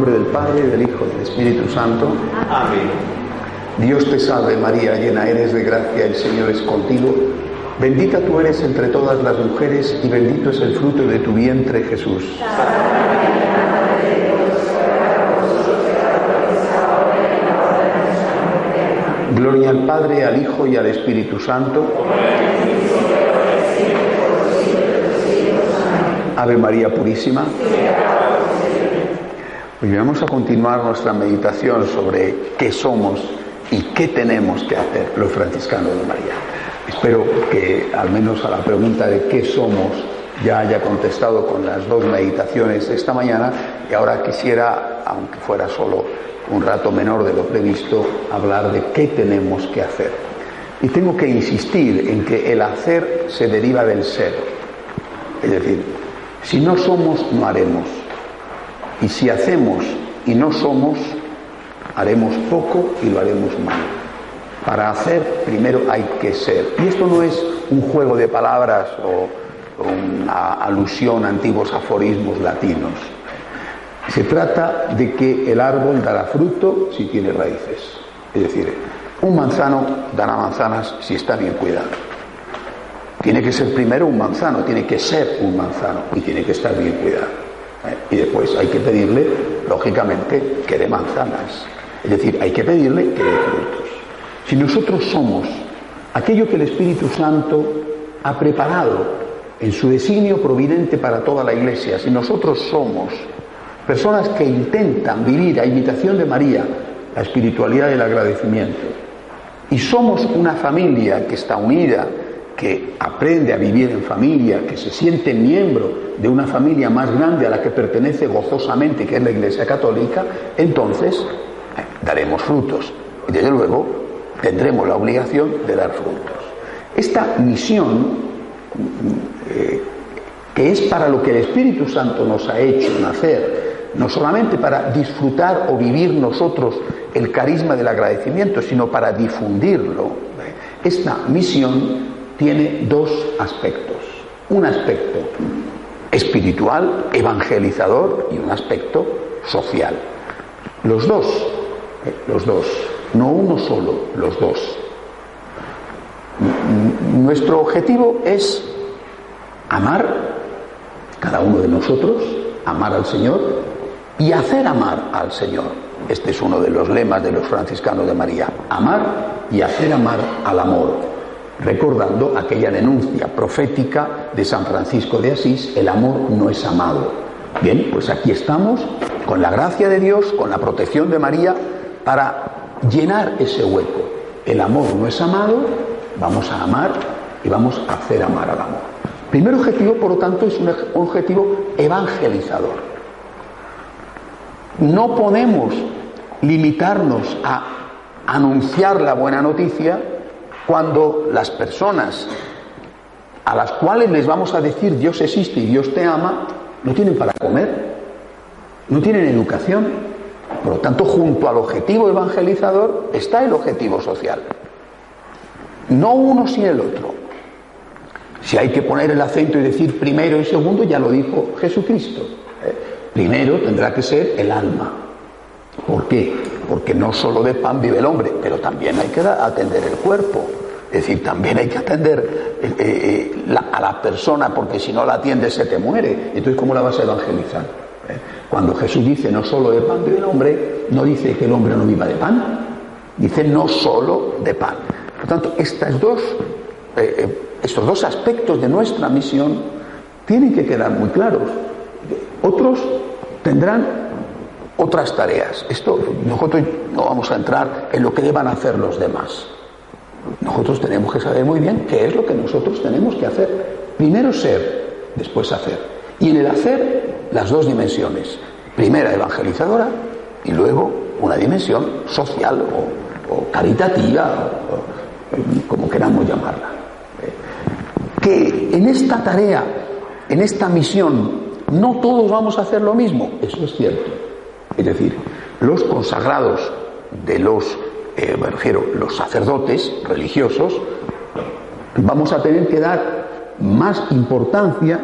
Nombre del Padre, del Hijo y del Espíritu Santo. Amén. Dios te salve María, llena eres de gracia, el Señor es contigo. Bendita tú eres entre todas las mujeres y bendito es el fruto de tu vientre Jesús. Gloria al Padre, al Hijo y al Espíritu Santo. Ave María Purísima. Hoy vamos a continuar nuestra meditación sobre qué somos y qué tenemos que hacer los franciscanos de María. Espero que al menos a la pregunta de qué somos ya haya contestado con las dos meditaciones de esta mañana y ahora quisiera, aunque fuera solo un rato menor de lo previsto, hablar de qué tenemos que hacer. Y tengo que insistir en que el hacer se deriva del ser. Es decir, si no somos, no haremos. Y si hacemos y no somos, haremos poco y lo haremos mal. Para hacer, primero hay que ser. Y esto no es un juego de palabras o una alusión a antiguos aforismos latinos. Se trata de que el árbol dará fruto si tiene raíces. Es decir, un manzano dará manzanas si está bien cuidado. Tiene que ser primero un manzano, tiene que ser un manzano y tiene que estar bien cuidado. Y después hay que pedirle, lógicamente, que dé manzanas. Es decir, hay que pedirle que dé frutos. Si nosotros somos aquello que el Espíritu Santo ha preparado en su designio providente para toda la Iglesia, si nosotros somos personas que intentan vivir a imitación de María la espiritualidad del agradecimiento, y somos una familia que está unida, que aprende a vivir en familia, que se siente miembro de una familia más grande a la que pertenece gozosamente, que es la Iglesia Católica, entonces eh, daremos frutos. Y desde luego tendremos la obligación de dar frutos. Esta misión, eh, que es para lo que el Espíritu Santo nos ha hecho nacer, no solamente para disfrutar o vivir nosotros el carisma del agradecimiento, sino para difundirlo, ¿eh? esta misión tiene dos aspectos. Un aspecto espiritual, evangelizador, y un aspecto social. Los dos, eh, los dos, no uno solo, los dos. Nuestro objetivo es amar, cada uno de nosotros, amar al Señor y hacer amar al Señor. Este es uno de los lemas de los franciscanos de María, amar y hacer amar al amor, recordando aquella denuncia profética de San Francisco de Asís, el amor no es amado. Bien, pues aquí estamos con la gracia de Dios, con la protección de María, para llenar ese hueco. El amor no es amado, vamos a amar y vamos a hacer amar al amor. Primer objetivo, por lo tanto, es un objetivo evangelizador. No podemos limitarnos a anunciar la buena noticia cuando las personas a las cuales les vamos a decir Dios existe y Dios te ama, no tienen para comer, no tienen educación. Por lo tanto, junto al objetivo evangelizador está el objetivo social. No uno sin el otro. Si hay que poner el acento y decir primero y segundo, ya lo dijo Jesucristo. ¿eh? Primero tendrá que ser el alma. ¿Por qué? Porque no solo de pan vive el hombre, pero también hay que atender el cuerpo. Es decir, también hay que atender eh, eh, la, a la persona, porque si no la atiendes se te muere. Entonces, ¿cómo la vas a evangelizar? ¿Eh? Cuando Jesús dice no solo de pan vive el hombre, no dice que el hombre no viva de pan, dice no solo de pan. Por tanto, estas dos, estos dos aspectos de nuestra misión tienen que quedar muy claros. Otros tendrán otras tareas. Esto nosotros no vamos a entrar en lo que deban hacer los demás. Nosotros tenemos que saber muy bien qué es lo que nosotros tenemos que hacer. Primero ser, después hacer. Y en el hacer, las dos dimensiones. Primera evangelizadora y luego una dimensión social o, caritativa, o, como queramos llamarla. Que en esta tarea, en esta misión, no todos vamos a hacer lo mismo, eso es cierto. Es decir, los consagrados de los eh, me refiero, los sacerdotes religiosos, vamos a tener que dar más importancia,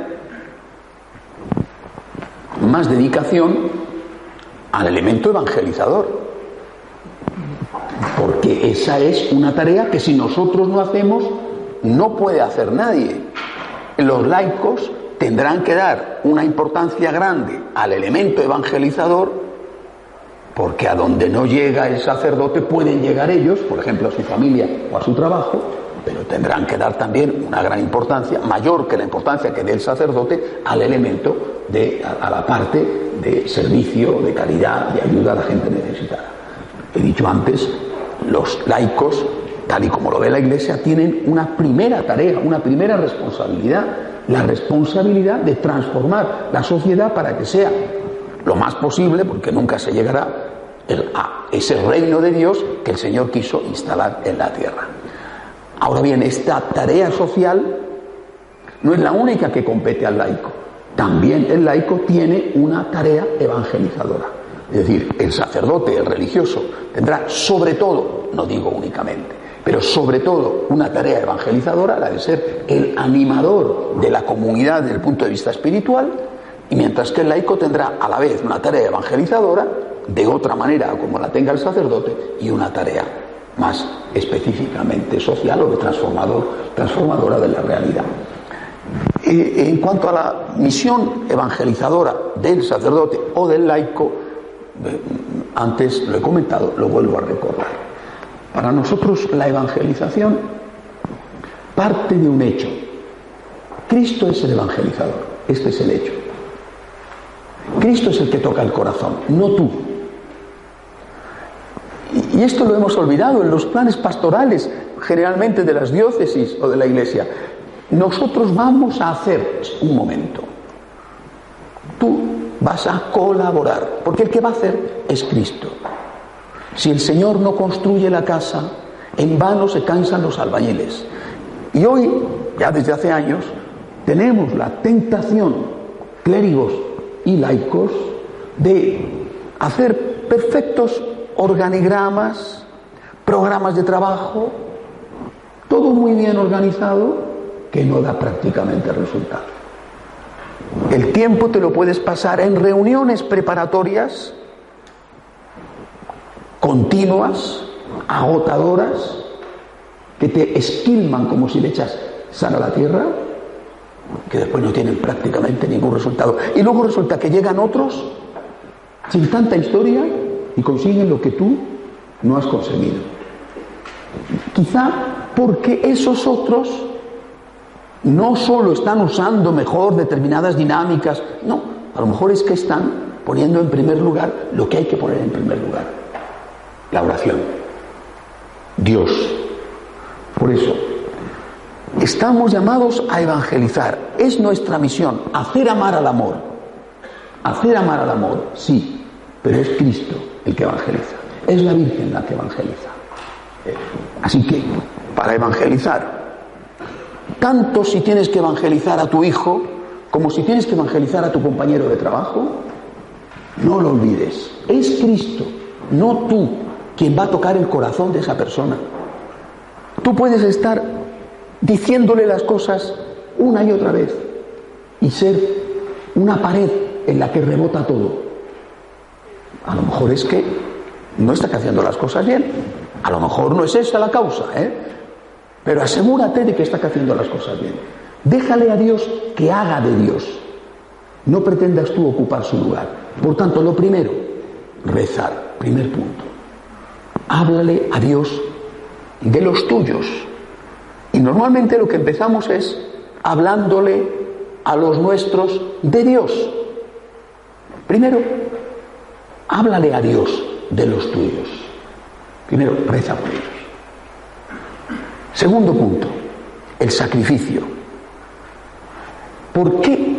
más dedicación al elemento evangelizador. Porque esa es una tarea que si nosotros no hacemos, no puede hacer nadie. Los laicos tendrán que dar una importancia grande al elemento evangelizador porque a donde no llega el sacerdote pueden llegar ellos, por ejemplo a su familia o a su trabajo, pero tendrán que dar también una gran importancia, mayor que la importancia que dé el sacerdote, al elemento de, a, la parte de servicio, de caridad, de ayuda a la gente necesitada. He dicho antes, los laicos, tal y como lo ve la Iglesia, tienen una primera tarea, una primera responsabilidad, la responsabilidad de transformar la sociedad para que sea lo más posible, porque nunca se llegará a ese reino de Dios que el Señor quiso instalar en la tierra. Ahora bien, esta tarea social no es la única que compete al laico. También el laico tiene una tarea evangelizadora. Es decir, el sacerdote, el religioso, tendrá sobre todo, no digo únicamente, pero sobre todo una tarea evangelizadora, la de ser el animador de la comunidad desde el punto de vista espiritual, y mientras que el laico tendrá a la vez una tarea evangelizadora, de otra manera como la tenga el sacerdote, y una tarea más específicamente social o de transformador, transformadora de la realidad. en cuanto a la misión evangelizadora del sacerdote o del laico, eh, antes lo he comentado, lo vuelvo a recordar. Para nosotros la evangelización parte de un hecho. Cristo es el evangelizador, este es el hecho. Cristo es el que toca el corazón, no tú. Y esto lo hemos olvidado en los planes pastorales, generalmente de las diócesis o de la iglesia. Nosotros vamos a hacer un momento. Tú vas a colaborar, porque el que va a hacer es Cristo. Si el Señor no construye la casa, en vano se cansan los albañiles. Y hoy, ya desde hace años, tenemos la tentación, clérigos y laicos, de hacer perfectos organigramas, programas de trabajo, todo muy bien organizado que no da prácticamente resultado. El tiempo te lo puedes pasar en reuniones preparatorias continuas, agotadoras, que te esquilman como si le echas sal a la tierra, que después no tienen prácticamente ningún resultado. Y luego resulta que llegan otros sin tanta historia y consiguen lo que tú no has conseguido. Quizá porque esos otros no solo están usando mejor determinadas dinámicas, no, a lo mejor es que están poniendo en primer lugar lo que hay que poner en primer lugar, la oración, Dios. Por eso, estamos llamados a evangelizar, es nuestra misión, hacer amar al amor, hacer amar al amor, sí, pero es Cristo el que evangeliza. Es la Virgen la que evangeliza. Así que, para evangelizar, tanto si tienes que evangelizar a tu hijo, como si tienes que evangelizar a tu compañero de trabajo, no lo olvides. Es Cristo, no tú, quien va a tocar el corazón de esa persona. Tú puedes estar diciéndole las cosas una y otra vez y ser una pared en la que rebota todo. A lo mejor es que no está haciendo las cosas bien. A lo mejor no es esa la causa, ¿eh? Pero asegúrate de que está haciendo las cosas bien. Déjale a Dios que haga de Dios. No pretendas tú ocupar su lugar. Por tanto, lo primero, rezar. Primer punto. Háblale a Dios de los tuyos. Y normalmente lo que empezamos es hablándole a los nuestros de Dios. Primero, Háblale a Dios de los tuyos. Primero, reza por ellos. Segundo punto, el sacrificio. ¿Por qué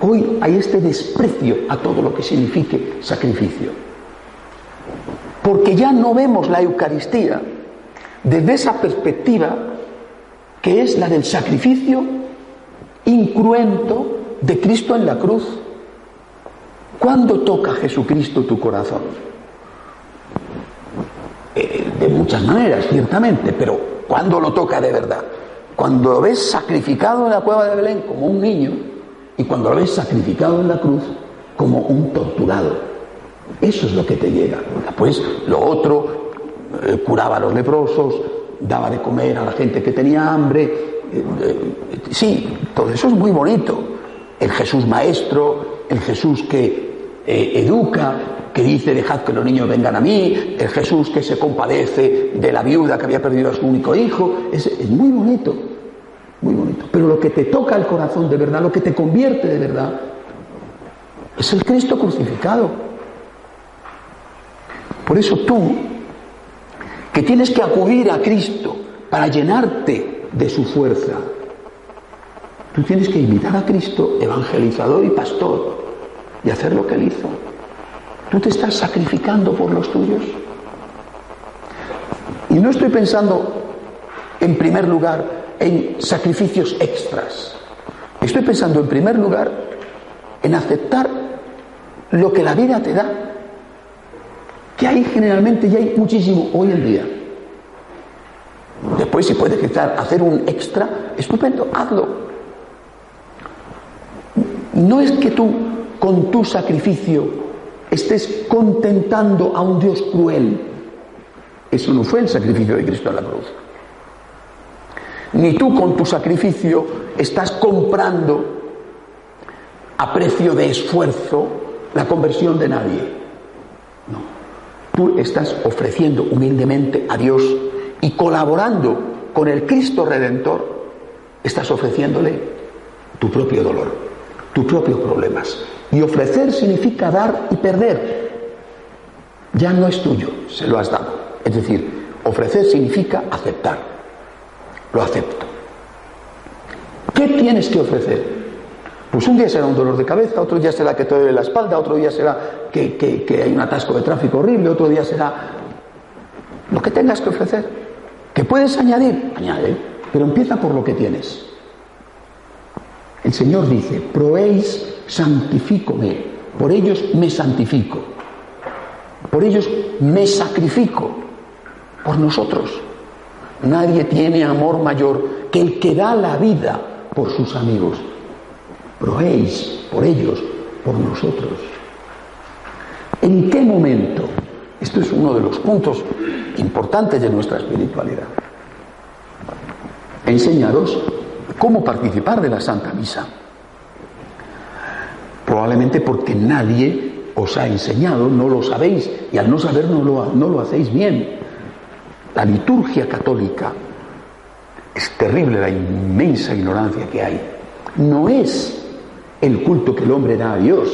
hoy hay este desprecio a todo lo que signifique sacrificio? Porque ya no vemos la Eucaristía desde esa perspectiva que es la del sacrificio incruento de Cristo en la cruz ¿Cuándo toca Jesucristo tu corazón? Eh, de muchas maneras, ciertamente, pero ¿cuándo lo toca de verdad? Cuando lo ves sacrificado en la cueva de Belén como un niño y cuando lo ves sacrificado en la cruz como un torturado. Eso es lo que te llega. Pues lo otro, eh, curaba a los leprosos, daba de comer a la gente que tenía hambre. Eh, sí, todo eso es muy bonito. El Jesús maestro, el Jesús que educa, que dice dejad que los niños vengan a mí, el Jesús que se compadece de la viuda que había perdido a su único hijo, es, es muy bonito, muy bonito. Pero lo que te toca el corazón de verdad, lo que te convierte de verdad, es el Cristo crucificado. Por eso tú, que tienes que acudir a Cristo para llenarte de su fuerza, tú tienes que imitar a Cristo, evangelizador y pastor, y hacer lo que él hizo. Tú te estás sacrificando por los tuyos. Y no estoy pensando, en primer lugar, en sacrificios extras. Estoy pensando, en primer lugar, en aceptar lo que la vida te da, que hay generalmente y hay muchísimo hoy en día. Después, si puedes hacer un extra, estupendo, hazlo. No es que tú, con tu sacrificio, estés contentando a un Dios cruel. Eso no fue el sacrificio de Cristo en la cruz. Ni tú con tu sacrificio estás comprando a precio de esfuerzo la conversión de nadie. No. Tú estás ofreciendo humildemente a Dios y colaborando con el Cristo Redentor, estás ofreciéndole tu propio dolor, tus propios problemas. Y ofrecer significa dar y perder. Ya no es tuyo, se lo has dado. Es decir, ofrecer significa aceptar. Lo acepto. ¿Qué tienes que ofrecer? Pues un día será un dolor de cabeza, otro día será que te duele la espalda, otro día será que, hay un atasco de tráfico horrible, otro día será lo que tengas que ofrecer. ¿Que puedes añadir? Añade, pero empieza por lo que tienes. El Señor dice, proéis, santifícome, por ellos me santifico, por ellos me sacrifico, por nosotros. Nadie tiene amor mayor que el que da la vida por sus amigos proéis por ellos, por nosotros. ¿En qué momento? Esto es uno de los puntos importantes de nuestra espiritualidad. Enseñaros cómo participar de la Santa Misa. Probablemente porque nadie os ha enseñado, no lo sabéis, y al no saber no lo, no lo hacéis bien. La liturgia católica es terrible la inmensa ignorancia que hay. No es el culto que el hombre da a Dios.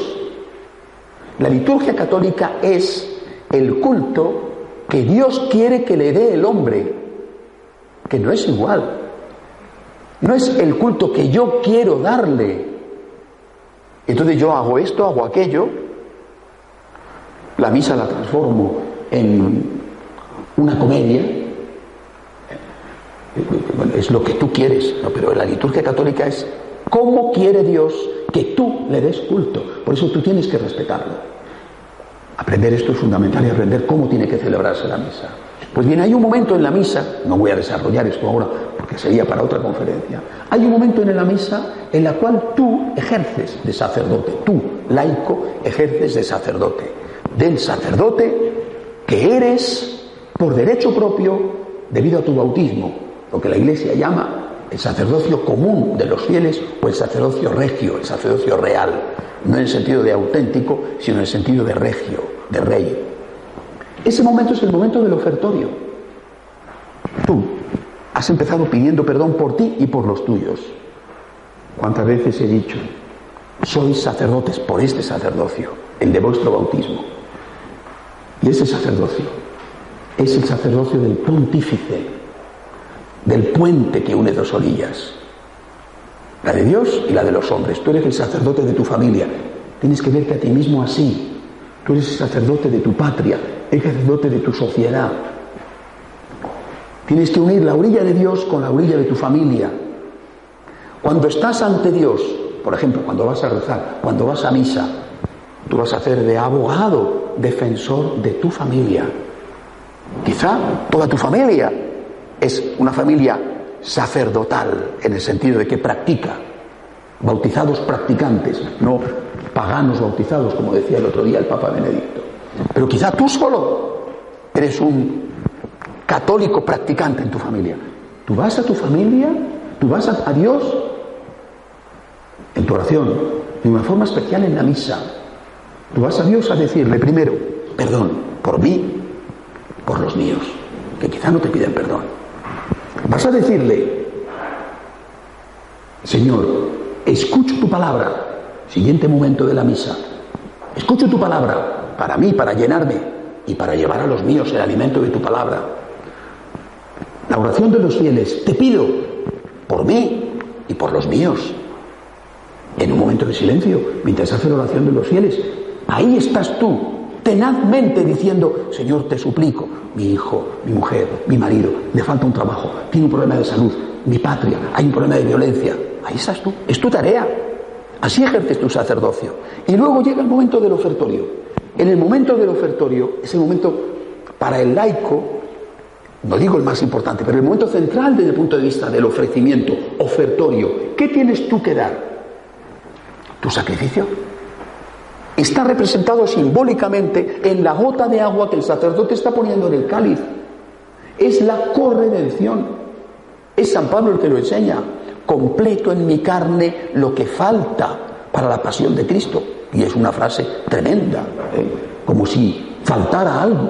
La liturgia católica es el culto que Dios quiere que le dé el hombre, que no es igual. No es el culto que yo quiero darle. Entonces yo hago esto, hago aquello, la misa la transformo en una comedia, es lo que tú quieres, pero la liturgia católica es cómo quiere Dios que tú le des culto. Por eso tú tienes que respetarlo. Aprender esto es fundamental y aprender cómo tiene que celebrarse la misa. Pues bien, hay un momento en la misa, no voy a desarrollar esto ahora porque sería para otra conferencia, hay un momento en la misa en la cual tú ejerces de sacerdote, tú, laico, ejerces de sacerdote, del sacerdote que eres por derecho propio debido a tu bautismo, lo que la Iglesia llama el sacerdocio común de los fieles o el sacerdocio regio, el sacerdocio real, no en el sentido de auténtico, sino en el sentido de regio, de rey. Ese momento es el momento del ofertorio. Tú has empezado pidiendo perdón por ti y por los tuyos. ¿Cuántas veces he dicho, sois sacerdotes por este sacerdocio, el de vuestro bautismo? Y ese sacerdocio es el sacerdocio del pontífice, del puente que une dos orillas, la de Dios y la de los hombres. Tú eres el sacerdote de tu familia, tienes que verte a ti mismo así. Tú eres sacerdote de tu patria, el sacerdote de tu sociedad. Tienes que unir la orilla de Dios con la orilla de tu familia. Cuando estás ante Dios, por ejemplo, cuando vas a rezar, cuando vas a misa, tú vas a hacer de abogado, defensor de tu familia. Quizá toda tu familia es una familia sacerdotal en el sentido de que practica, bautizados practicantes, no paganos bautizados, como decía el otro día el Papa Benedicto. Pero quizá tú solo eres un católico practicante en tu familia. Tú vas a tu familia, tú vas a, Dios en tu oración, de una forma especial en la misa. Tú vas a Dios a decirle primero, perdón, por mí, por los míos, que quizá no te piden perdón. Vas a decirle, Señor, escucho tu palabra, siguiente momento de la misa, escucho tu palabra para mí, para llenarme y para llevar a los míos el alimento de tu palabra. La oración de los fieles, te pido por mí y por los míos. En un momento de silencio, mientras hace la oración de los fieles, ahí estás tú, tenazmente diciendo, Señor, te suplico, mi hijo, mi mujer, mi marido, le falta un trabajo, tiene un problema de salud, mi patria, hay un problema de violencia. Ahí estás tú, es tu tarea. Así ejerces tu sacerdocio. Y luego llega el momento del ofertorio. En el momento del ofertorio, ese momento para el laico, no digo el más importante, pero el momento central desde el punto de vista del ofrecimiento, ofertorio, ¿qué tienes tú que dar? Tu sacrificio. Está representado simbólicamente en la gota de agua que el sacerdote está poniendo en el cáliz. Es la corredención. Es San Pablo el que lo enseña. Completo en mi carne lo que falta para la pasión de Cristo. Y es una frase tremenda, ¿eh? como si faltara algo.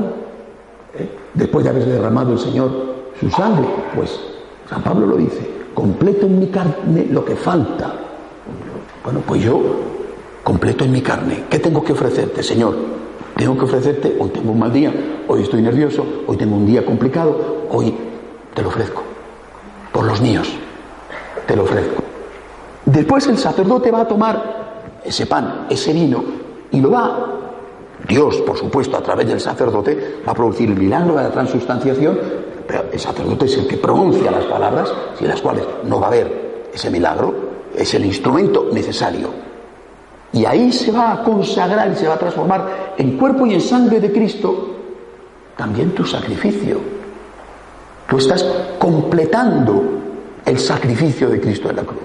¿eh? Después de haber derramado el Señor su sangre, pues San Pablo lo dice, completo en mi carne lo que falta. Bueno, pues yo completo en mi carne. ¿Qué tengo que ofrecerte, Señor? Tengo que ofrecerte, hoy tengo un mal día, hoy estoy nervioso, hoy tengo un día complicado, hoy te lo ofrezco. Por los míos, te lo ofrezco. Después el sacerdote va a tomar ese pan, ese vino, y lo va, Dios, por supuesto, a través del sacerdote, va a producir el milagro de la transustanciación, pero el sacerdote es el que pronuncia las palabras, sin las cuales no va a haber ese milagro, es el instrumento necesario y ahí se va a consagrar y se va a transformar en cuerpo y en sangre de Cristo también tu sacrificio. Tú estás completando el sacrificio de Cristo en la cruz.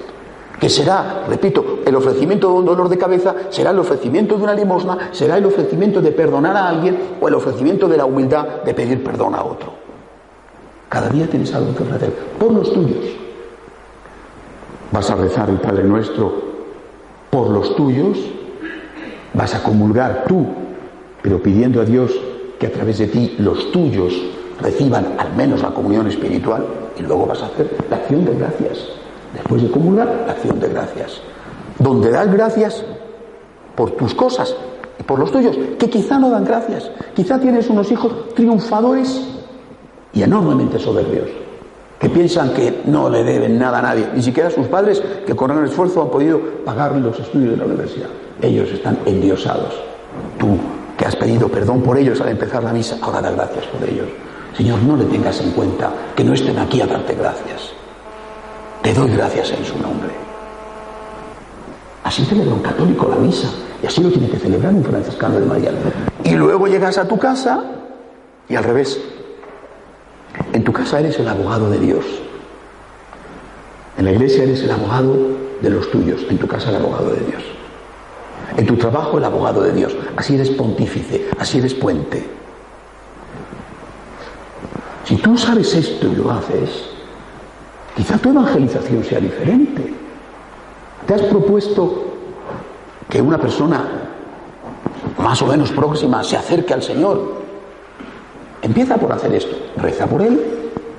Que será, repito, el ofrecimiento de un dolor de cabeza, será el ofrecimiento de una limosna, será el ofrecimiento de perdonar a alguien o el ofrecimiento de la humildad de pedir perdón a otro. Cada día tienes algo que ofrecer por los tuyos. Vas a rezar el Padre Nuestro por los tuyos, vas a comulgar tú, pero pidiendo a Dios que a través de ti los tuyos reciban al menos la comunión espiritual y luego vas a hacer la acción de gracias. Después de comulgar, la acción de gracias. Donde das gracias por tus cosas y por los tuyos, que quizá no dan gracias. Quizá tienes unos hijos triunfadores y enormemente soberbios que piensan que no le deben nada a nadie, ni siquiera a sus padres que con gran esfuerzo han podido pagar los estudios de la universidad. Ellos están endiosados. Tú, que has pedido perdón por ellos al empezar la misa, ahora da gracias por ellos. Señor, no le tengas en cuenta que no estén aquí a darte gracias. Te doy gracias en su nombre. Así celebra un católico la misa y así lo tiene que celebrar un franciscano de María. Y luego llegas a tu casa y al revés, en tu casa eres el abogado de Dios. En la iglesia eres el abogado de los tuyos. En tu casa el abogado de Dios. En tu trabajo el abogado de Dios. Así eres pontífice, así eres puente. Si tú sabes esto y lo haces, quizá tu evangelización sea diferente. ¿Te has propuesto que una persona más o menos próxima se acerque al Señor Empieza por hacer esto. Reza por él,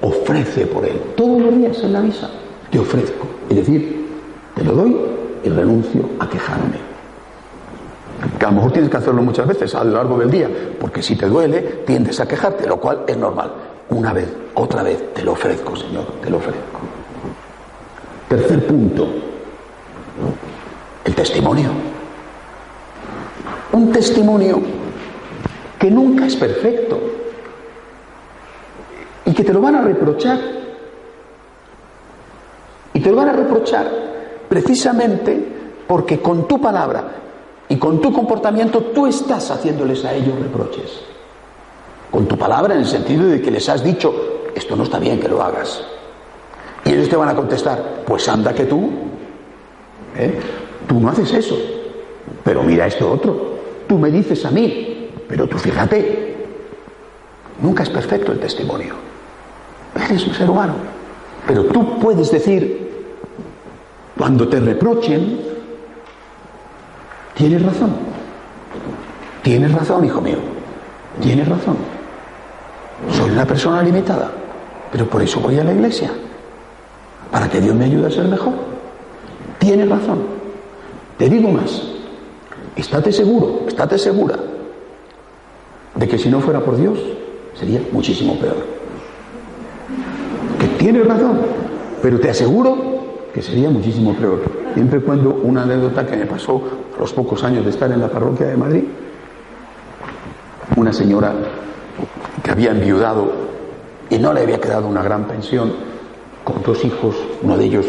ofrece por él. Todos los días en la misa te ofrezco. Es decir, te lo doy y renuncio a quejarme. Que a lo mejor tienes que hacerlo muchas veces a lo largo del día, porque si te duele, tiendes a quejarte, lo cual es normal. Una vez, otra vez, te lo ofrezco, Señor, te lo ofrezco. Tercer punto, el testimonio. Un testimonio que nunca es perfecto, y que te lo van a reprochar. Y te lo van a reprochar precisamente porque con tu palabra y con tu comportamiento tú estás haciéndoles a ellos reproches. Con tu palabra en el sentido de que les has dicho, esto no está bien que lo hagas. Y ellos te van a contestar, pues anda que tú, ¿eh? tú no haces eso. Pero mira esto otro, tú me dices a mí Pero tú fíjate, nunca es perfecto el testimonio. Eres un ser humano. Pero tú puedes decir, cuando te reprochen, tienes razón. Tienes razón, hijo mío. Tienes razón. Soy una persona limitada, pero por eso voy a la iglesia. Para que Dios me ayude a ser mejor. Tienes razón. Te digo más. Estate seguro, estate segura de que si no fuera por Dios sería muchísimo peor. Que tienes razón, pero te aseguro que sería muchísimo peor. Siempre cuando una anécdota que me pasó a los pocos años de estar en la parroquia de Madrid, una señora que había enviudado y no le había quedado una gran pensión, con dos hijos, uno de ellos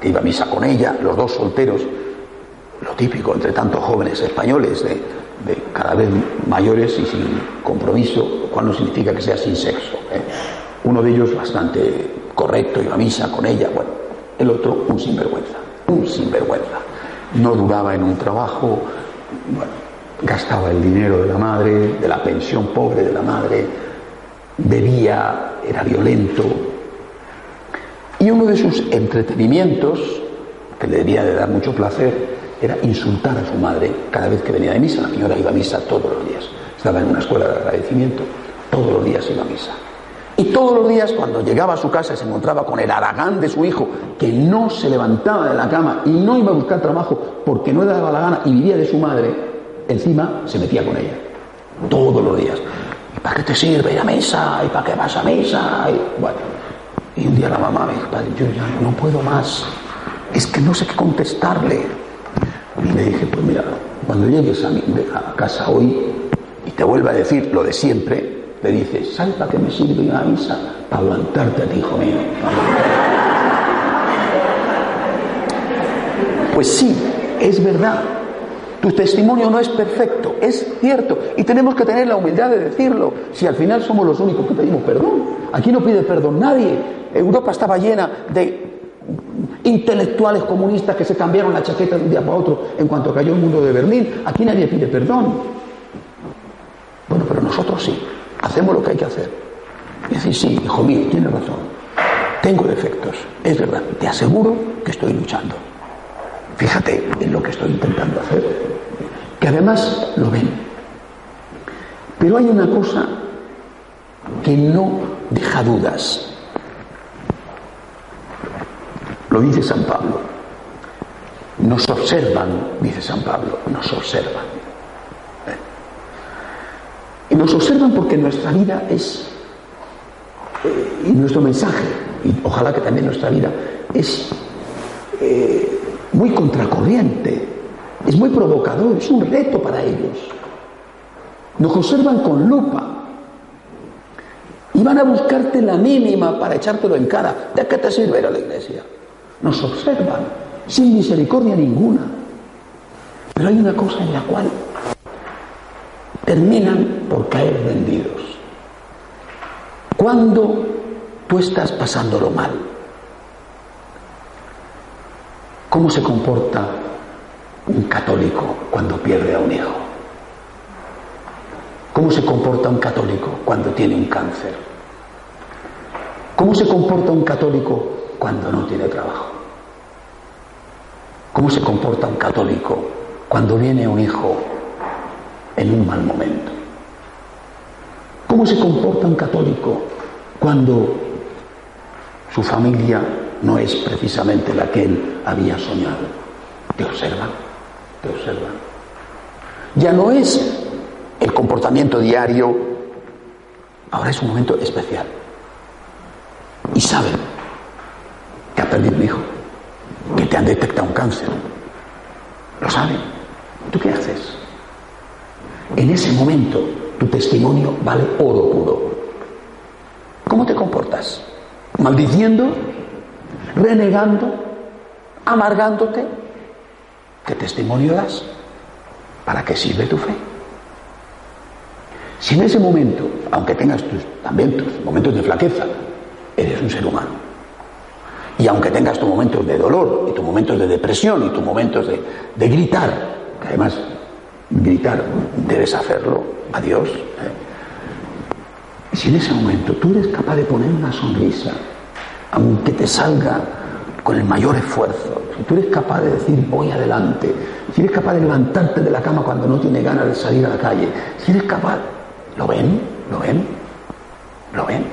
que iba a misa con ella, los dos solteros, lo típico entre tantos jóvenes españoles de, cada vez mayores y sin compromiso, lo cual no significa que sea sin sexo. ¿eh? Uno de ellos bastante correcto, iba a misa con ella, bueno, el otro un sinvergüenza, un sinvergüenza. No duraba en un trabajo, bueno, gastaba el dinero de la madre, de la pensión pobre de la madre, bebía, era violento. Y uno de sus entretenimientos, que le debía de dar mucho placer, era insultar a su madre cada vez que venía de misa. La señora iba a misa todos los días. Estaba en una escuela de agradecimiento. Todos los días iba a misa. Y todos los días cuando llegaba a su casa se encontraba con el aragán de su hijo, que no se levantaba de la cama y no iba a buscar trabajo porque no le daba la gana y vivía de su madre, encima se metía con ella. Todos los días. ¿Y para qué te sirve ir a misa? ¿Y para qué vas a misa? Y, bueno. Y un día la mamá me dijo, padre, yo ya no puedo más. Es que no sé qué contestarle. Y le dije, pues mira, cuando llegues a, casa hoy y te vuelva a decir lo de siempre, le dices, ¿sabes para qué me sirve una misa? Para aguantarte a ti, hijo mío. Pues sí, es verdad. Tu testimonio no es perfecto, es cierto. Y tenemos que tener la humildad de decirlo. Si al final somos los únicos que pedimos perdón. Aquí no pide perdón nadie. Europa estaba llena de intelectuales comunistas que se cambiaron la chaqueta de un día para otro en cuanto cayó el mundo de Berlín. Aquí nadie pide perdón. Bueno, pero nosotros sí, hacemos lo que hay que hacer. Y decir, sí, hijo mío, tienes razón. Tengo defectos, es verdad, te aseguro que estoy luchando. Fíjate en lo que estoy intentando hacer, que además lo ven. Pero hay una cosa que no deja dudas lo dice San Pablo. Nos observan, dice San Pablo, nos observan. Y nos observan porque nuestra vida es, eh, y nuestro mensaje, y ojalá que también nuestra vida, es eh, muy contracorriente, es muy provocador, es un reto para ellos. Nos observan con lupa y van a buscarte la mínima para echártelo en cara. ¿De qué te sirve ir a la iglesia? nos observan sin misericordia ninguna. Pero hay una cosa en la cual terminan por caer rendidos. Cuando tú estás pasándolo mal, ¿cómo se comporta un católico cuando pierde a un hijo? ¿Cómo se comporta un católico cuando tiene un cáncer? ¿Cómo se comporta un católico cuando no tiene trabajo? ¿Cómo se comporta un católico cuando viene un hijo en un mal momento? ¿Cómo se comporta un católico cuando su familia no es precisamente la que él había soñado? Te observan, te observan. Ya no es el comportamiento diario, ahora es un momento especial. Y saben que ha perdido un hijo, que te han detectado un cáncer. Lo saben. ¿Tú qué haces? En ese momento tu testimonio vale oro puro. ¿Cómo te comportas? ¿Maldiciendo? ¿Renegando? ¿Amargándote? ¿Qué testimonio das? ¿Para qué sirve tu fe? Si en ese momento, aunque tengas tus, también tus momentos de flaqueza, eres un ser humano, y aunque tengas tus momentos de dolor y tus momentos de depresión y tus momentos de, gritar, que además gritar, debes hacerlo a Dios. ¿eh? Si en ese momento tú eres capaz de poner una sonrisa, aunque te salga con el mayor esfuerzo, si tú eres capaz de decir voy adelante, si eres capaz de levantarte de la cama cuando no tienes ganas de salir a la calle, si eres capaz, ¿lo ven? ¿Lo ven? ¿Lo ven?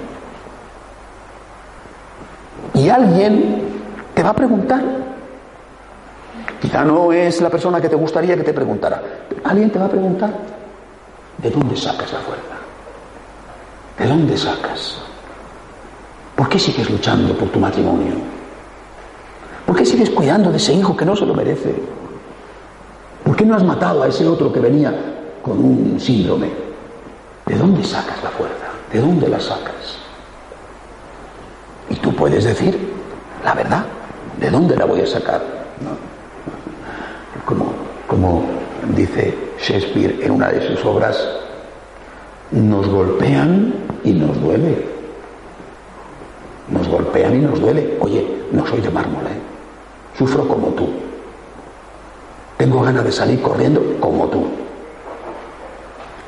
Y alguien te va a preguntar. Quizá no es la persona que te gustaría que te preguntara. Alguien te va a preguntar, ¿de dónde sacas la fuerza? ¿De dónde sacas? ¿Por qué sigues luchando por tu matrimonio? ¿Por qué sigues cuidando de ese hijo que no se lo merece? ¿Por qué no has matado a ese otro que venía con un síndrome? ¿De dónde sacas la fuerza? ¿De dónde la sacas? Y tú puedes decir la verdad. ¿De dónde la voy a sacar? Como, como dice Shakespeare en una de sus obras, nos golpean y nos duele. Nos golpean y nos duele. Oye, no soy de mármol, ¿eh? Sufro como tú. Tengo ganas de salir corriendo como tú.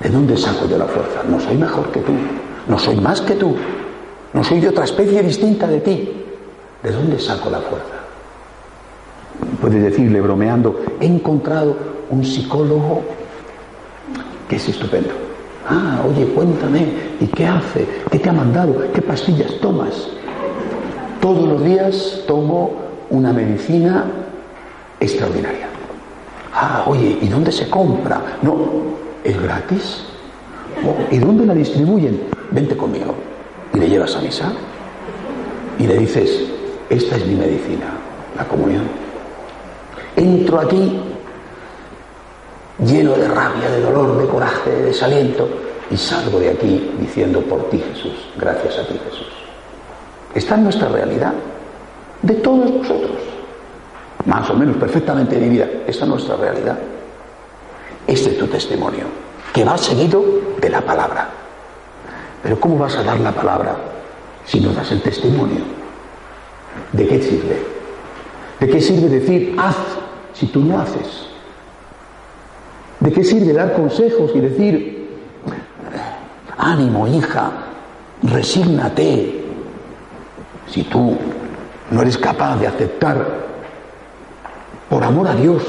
¿De dónde saco yo la fuerza? No soy mejor que tú. No soy más que tú. No soy de otra especie distinta de ti. ¿De dónde saco la fuerza? Puedes decirle bromeando, he encontrado un psicólogo que es estupendo. Ah, oye, cuéntame, ¿y qué hace? ¿Qué te ha mandado? ¿Qué pastillas tomas? Todos los días tomo una medicina extraordinaria. Ah, oye, ¿y dónde se compra? No, ¿es gratis? Oh, ¿Y dónde la distribuyen? Vente conmigo. Y le llevas a misa y le dices, esta es mi medicina, la comunión. Entro aquí lleno de rabia, de dolor, de coraje, de desaliento, y salgo de aquí diciendo por ti Jesús, gracias a ti Jesús. Está en nuestra realidad, de todos nosotros, más o menos perfectamente vivida, esta es nuestra realidad. Este es tu testimonio, que va seguido de la palabra. Pero ¿cómo vas a dar la palabra si no das el testimonio? ¿De qué sirve? ¿De qué sirve decir haz si tú no haces? ¿De qué sirve dar consejos y decir, ánimo hija, resígnate, si tú no eres capaz de aceptar por amor a Dios,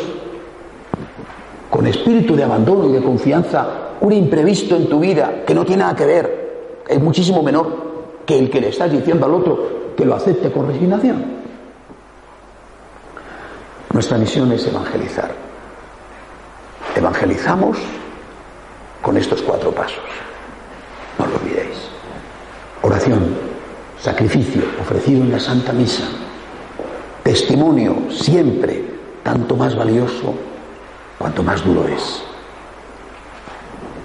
con espíritu de abandono y de confianza, un imprevisto en tu vida que no tiene nada que ver, es muchísimo menor que el que le estás diciendo al otro que lo acepte con resignación. Nuestra misión es evangelizar. Evangelizamos con estos cuatro pasos. No lo olvidéis. Oración, sacrificio ofrecido en la Santa Misa, testimonio siempre tanto más valioso cuanto más duro es.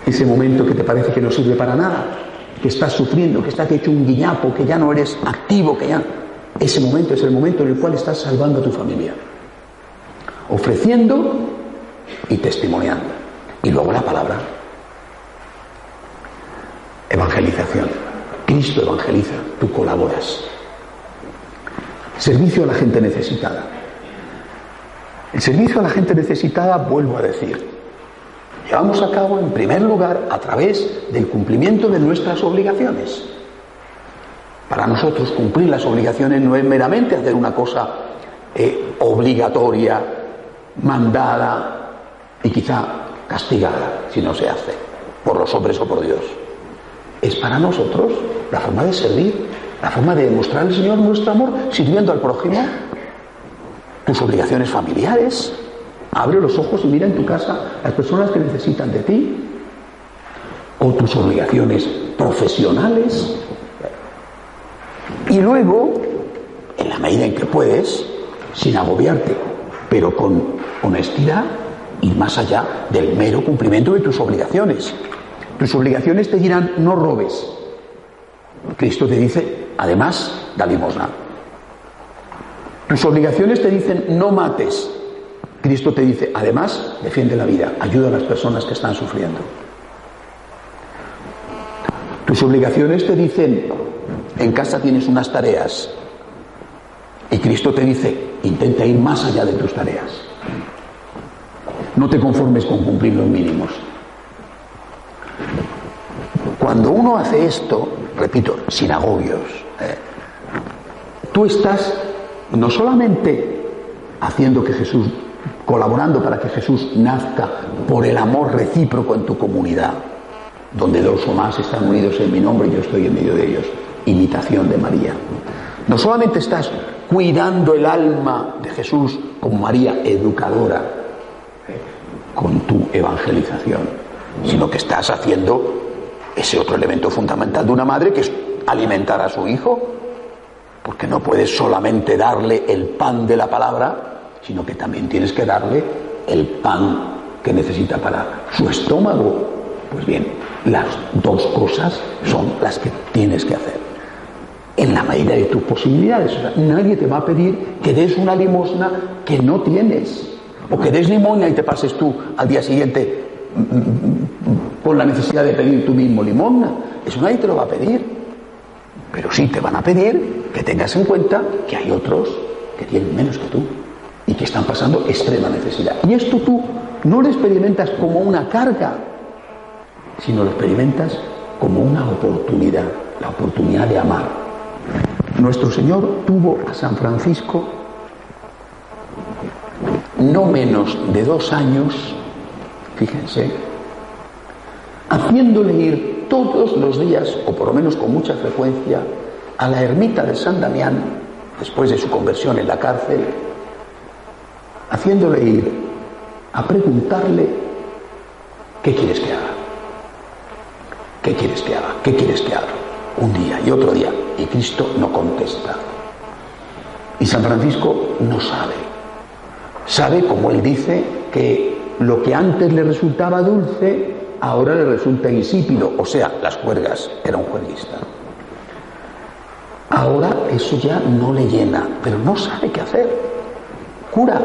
Ese momento que te parece que no sirve para nada, que estás sufriendo, que estás hecho un guiñapo, que ya no eres activo, que ya... Ese momento es el momento en el cual estás salvando a tu familia. Ofreciendo y testimoniando. Y luego la palabra. Evangelización. Cristo evangeliza, tú colaboras. Servicio a la gente necesitada. El servicio a la gente necesitada, vuelvo a decir, llevamos a cabo en primer lugar a través del cumplimiento de nuestras obligaciones. Para nosotros cumplir las obligaciones no es meramente hacer una cosa eh, obligatoria, mandada, y quizá castigada si no se hace por los hombres o por Dios. Es para nosotros la forma de servir, la forma de demostrar al Señor nuestro amor sirviendo al prójimo, tus obligaciones familiares. Abre los ojos y mira en tu casa las personas que necesitan de ti, o tus obligaciones profesionales. Y luego, en la medida en que puedes, sin agobiarte, pero con honestidad, ir más allá del mero cumplimiento de tus obligaciones. Tus obligaciones te dirán no robes. Cristo te dice, además, da limosna. Tus obligaciones te dicen no mates. Cristo te dice, además, defiende la vida, ayuda a las personas que están sufriendo. Tus obligaciones te dicen, en casa tienes unas tareas. Y Cristo te dice, intenta ir más allá de tus tareas. No te conformes con cumplir los mínimos. Cuando uno hace esto, repito, sin agobios, ¿eh? tú estás no solamente haciendo que Jesús, colaborando para que Jesús nazca por el amor recíproco en tu comunidad, donde dos o más están unidos en mi nombre y yo estoy en medio de ellos, imitación de María. No solamente estás cuidando el alma de Jesús como María educadora ¿eh? con tu evangelización, sino que estás haciendo ese otro elemento fundamental de una madre que es alimentar a su hijo, porque no puedes solamente darle el pan de la palabra, sino que también tienes que darle el pan que necesita para su estómago. Pues bien, las dos cosas son las que tienes que hacer. En la medida de tus posibilidades. nadie te va a pedir que des una limosna que no tienes. O que des limosna y te pases tú al día siguiente con la necesidad de pedir tú mismo limosna. Eso nadie te lo va a pedir. Pero sí te van a pedir que tengas en cuenta que hay otros que tienen menos que tú y que están pasando extrema necesidad. Y esto tú no lo experimentas como una carga, sino lo experimentas como una oportunidad, la oportunidad de amar. Nuestro Señor tuvo a San Francisco no menos de dos años, fíjense, haciéndole ir todos los días, o por lo menos con mucha frecuencia, a la ermita de San Damián, después de su conversión en la cárcel, haciéndole ir a preguntarle, ¿qué quieres que haga? ¿Qué quieres que haga? ¿Qué quieres que haga? Un día y otro día. Y Cristo no contesta. Y San Francisco no sabe. Sabe, como él dice, que lo que antes le resultaba dulce, ahora le resulta insípido. O sea, las cuerdas, era un jueguista. Ahora eso ya no le llena, pero no sabe qué hacer. Cura,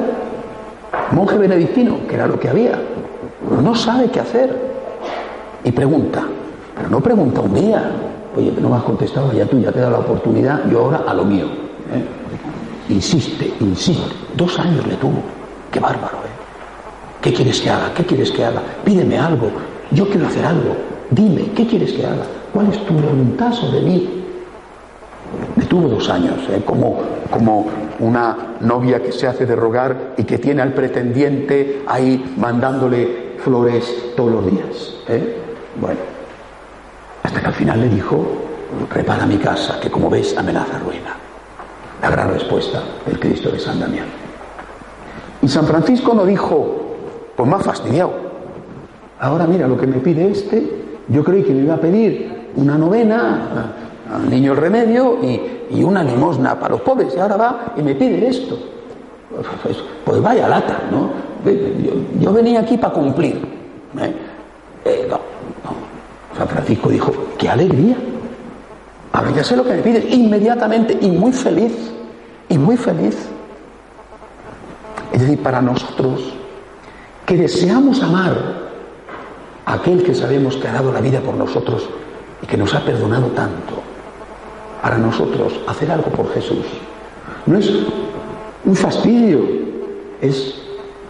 monje benedictino, que era lo que había, no sabe qué hacer. Y pregunta, pero no pregunta un día, oye, no me has contestado, ya tú ya te da la oportunidad, yo ahora a lo mío. ¿eh? Insiste, insiste, dos años le tuvo, qué bárbaro, ¿eh? ¿Qué quieres que haga? ¿Qué quieres que haga? Pídeme algo, yo quiero hacer algo, dime, ¿qué quieres que haga? ¿Cuál es tu voluntad sobre mí? Me tuvo dos años, ¿eh? como, como una novia que se hace de rogar y que tiene al pretendiente ahí mandándole flores todos los días. ¿eh? Bueno, hasta que al final le dijo, repara mi casa, que como ves amenaza ruina. La gran respuesta del Cristo de San Damián. Y San Francisco no dijo, pues más fastidiado. Ahora mira lo que me pide este, yo creí que me iba a pedir una novena al niño el remedio y, una limosna para los pobres, y ahora va y me pide esto. Pues, pues vaya lata, ¿no? Yo, venía aquí para cumplir. ¿eh? Eh, no, no. San Francisco dijo, qué alegría. Ahora ya sé lo que me pide inmediatamente y muy feliz, y muy feliz. Es decir, para nosotros, que deseamos amar a aquel que sabemos que ha dado la vida por nosotros y que nos ha perdonado tanto, para nosotros hacer algo por Jesús. No es un fastidio, es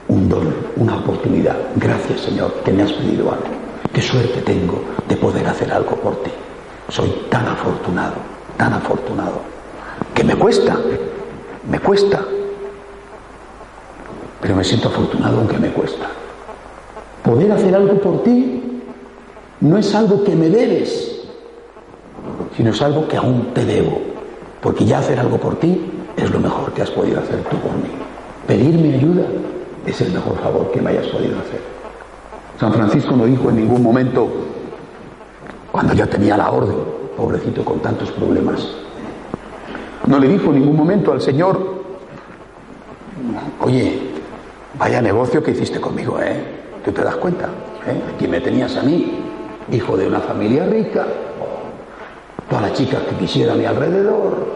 un don, una oportunidad. Gracias Señor que me has pedido algo. Qué suerte tengo de poder hacer algo por ti. Soy tan afortunado, tan afortunado, que me cuesta, me cuesta, pero me siento afortunado aunque me cuesta. Poder hacer algo por ti no es algo que me debes, sino es algo que aún te debo, porque ya hacer algo por ti es lo mejor que has podido hacer tú por mí. Pedir mi ayuda es el mejor favor que me hayas podido hacer. San Francisco no dijo en ningún momento, cuando ya tenía la orden, pobrecito con tantos problemas, no le dijo en ningún momento al Señor, oye, vaya negocio que hiciste conmigo, ¿eh? ¿Tú te das cuenta? ¿Eh? Aquí me tenías a mí, hijo de una familia rica, todas las chicas que quisiera a mi alrededor,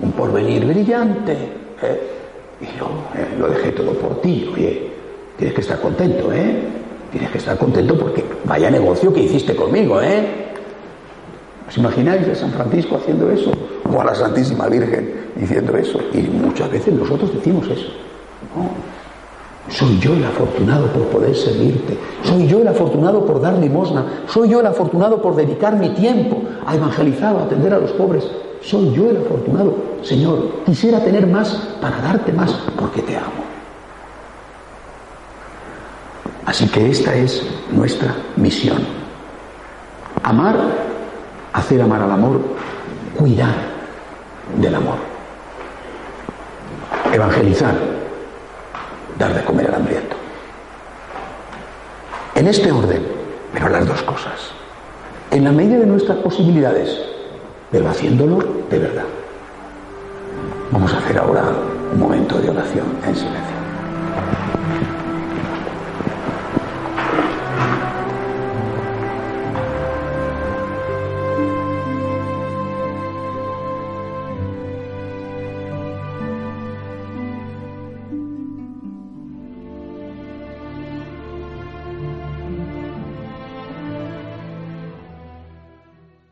un porvenir brillante. ¿eh? Y yo eh, lo dejé todo por ti. Oye, tienes que estar contento, ¿eh? Tienes que estar contento porque vaya negocio que hiciste conmigo, ¿eh? ¿Os imagináis a San Francisco haciendo eso? O a la Santísima Virgen diciendo eso. Y muchas veces nosotros decimos eso. Soy yo el afortunado por poder servirte. Soy yo el afortunado por dar limosna. Soy yo el afortunado por dedicar mi tiempo a evangelizar, a atender a los pobres. Soy yo el afortunado. Señor, quisiera tener más para darte más porque te amo. Así que esta es nuestra misión. Amar, hacer amar al amor, cuidar del amor. Evangelizar, dar de comer al hambriento. En este orden, pero las dos cosas. En la medida de nuestras posibilidades, pero haciéndolo de verdad. Vamos a hacer ahora un momento de oración en silencio.